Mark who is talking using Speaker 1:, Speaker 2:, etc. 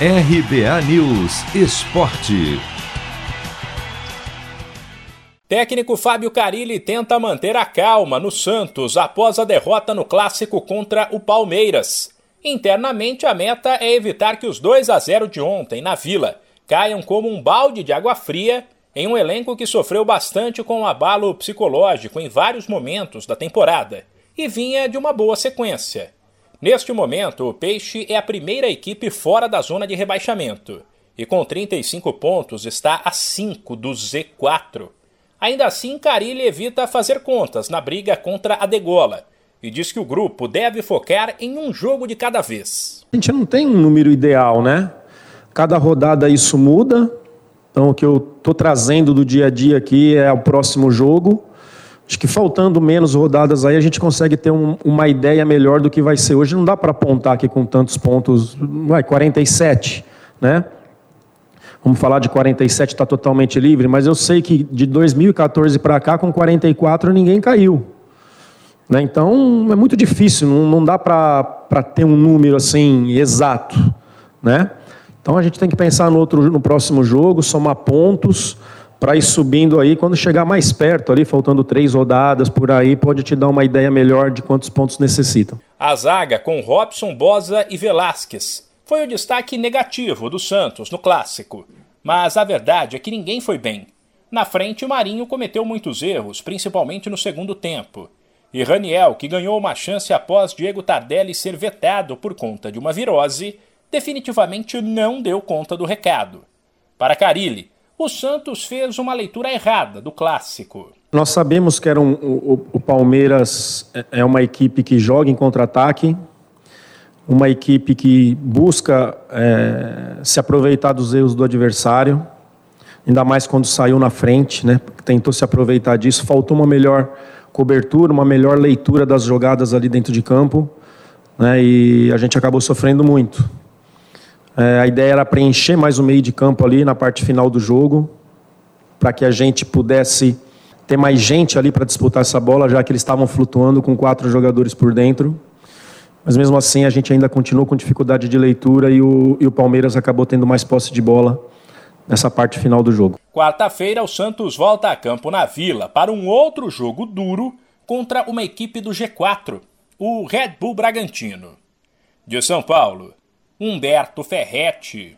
Speaker 1: RBA News Esporte.
Speaker 2: Técnico Fábio Carilli tenta manter a calma no Santos após a derrota no clássico contra o Palmeiras. Internamente, a meta é evitar que os 2 a 0 de ontem na Vila caiam como um balde de água fria em um elenco que sofreu bastante com o abalo psicológico em vários momentos da temporada e vinha de uma boa sequência. Neste momento, o Peixe é a primeira equipe fora da zona de rebaixamento e com 35 pontos está a 5 do Z4. Ainda assim, Carilli evita fazer contas na briga contra a Degola e diz que o grupo deve focar em um jogo de cada vez.
Speaker 3: A gente não tem um número ideal, né? Cada rodada isso muda. Então, o que eu estou trazendo do dia a dia aqui é o próximo jogo. Acho que faltando menos rodadas aí, a gente consegue ter um, uma ideia melhor do que vai ser. Hoje não dá para apontar aqui com tantos pontos, vai, 47, né? Vamos falar de 47, está totalmente livre, mas eu sei que de 2014 para cá, com 44, ninguém caiu. Né? Então, é muito difícil, não, não dá para ter um número assim exato. Né? Então, a gente tem que pensar no, outro, no próximo jogo, somar pontos para ir subindo aí. Quando chegar mais perto, ali, faltando três rodadas por aí, pode te dar uma ideia melhor de quantos pontos necessitam.
Speaker 2: A zaga com Robson, Bosa e Velasquez foi o destaque negativo do Santos no clássico. Mas a verdade é que ninguém foi bem. Na frente, o Marinho cometeu muitos erros, principalmente no segundo tempo. E Raniel, que ganhou uma chance após Diego Tardelli ser vetado por conta de uma virose, definitivamente não deu conta do recado. Para Carilli, o Santos fez uma leitura errada do clássico.
Speaker 3: Nós sabemos que era um, o, o Palmeiras é, é uma equipe que joga em contra-ataque, uma equipe que busca é, se aproveitar dos erros do adversário, ainda mais quando saiu na frente, né? Tentou se aproveitar disso. Faltou uma melhor cobertura, uma melhor leitura das jogadas ali dentro de campo, né? E a gente acabou sofrendo muito. É, a ideia era preencher mais o meio de campo ali na parte final do jogo, para que a gente pudesse ter mais gente ali para disputar essa bola, já que eles estavam flutuando com quatro jogadores por dentro. Mas mesmo assim a gente ainda continuou com dificuldade de leitura e o, e o Palmeiras acabou tendo mais posse de bola nessa parte final do jogo.
Speaker 2: Quarta-feira, o Santos volta a campo na Vila para um outro jogo duro contra uma equipe do G4, o Red Bull Bragantino. De São Paulo, Humberto Ferretti.